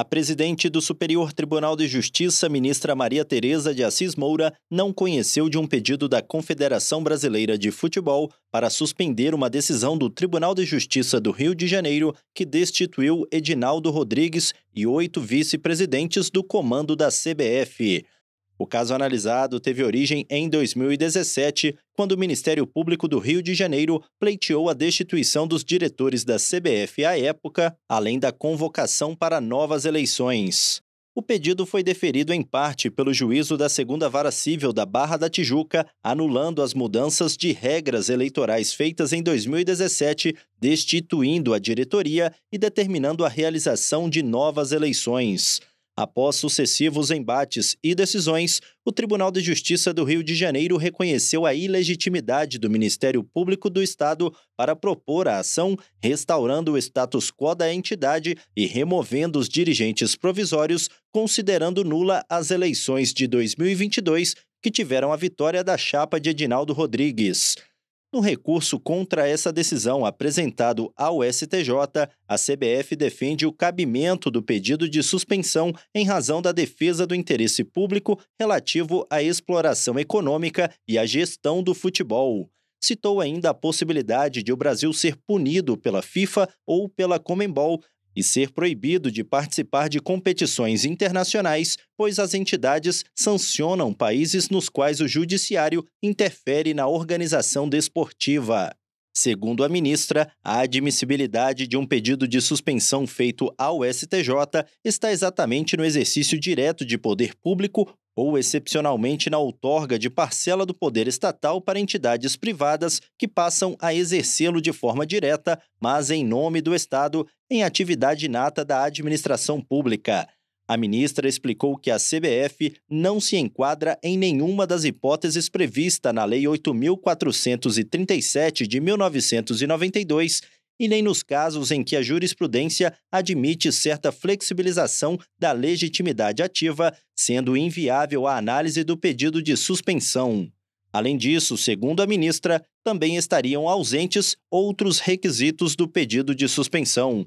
A presidente do Superior Tribunal de Justiça, ministra Maria Tereza de Assis Moura, não conheceu de um pedido da Confederação Brasileira de Futebol para suspender uma decisão do Tribunal de Justiça do Rio de Janeiro que destituiu Edinaldo Rodrigues e oito vice-presidentes do comando da CBF. O caso analisado teve origem em 2017, quando o Ministério Público do Rio de Janeiro pleiteou a destituição dos diretores da CBF à época, além da convocação para novas eleições. O pedido foi deferido em parte pelo juízo da Segunda Vara Civil da Barra da Tijuca, anulando as mudanças de regras eleitorais feitas em 2017, destituindo a diretoria e determinando a realização de novas eleições. Após sucessivos embates e decisões, o Tribunal de Justiça do Rio de Janeiro reconheceu a ilegitimidade do Ministério Público do Estado para propor a ação, restaurando o status quo da entidade e removendo os dirigentes provisórios, considerando nula as eleições de 2022, que tiveram a vitória da chapa de Edinaldo Rodrigues. No recurso contra essa decisão apresentado ao STJ, a CBF defende o cabimento do pedido de suspensão em razão da defesa do interesse público relativo à exploração econômica e à gestão do futebol. Citou ainda a possibilidade de o Brasil ser punido pela FIFA ou pela Comembol e ser proibido de participar de competições internacionais, pois as entidades sancionam países nos quais o judiciário interfere na organização desportiva. Segundo a ministra, a admissibilidade de um pedido de suspensão feito ao STJ está exatamente no exercício direto de poder público ou excepcionalmente na outorga de parcela do poder estatal para entidades privadas que passam a exercê-lo de forma direta, mas em nome do Estado, em atividade inata da administração pública. A ministra explicou que a CBF não se enquadra em nenhuma das hipóteses prevista na Lei 8.437 de 1992 e nem nos casos em que a jurisprudência admite certa flexibilização da legitimidade ativa, sendo inviável a análise do pedido de suspensão. Além disso, segundo a ministra, também estariam ausentes outros requisitos do pedido de suspensão.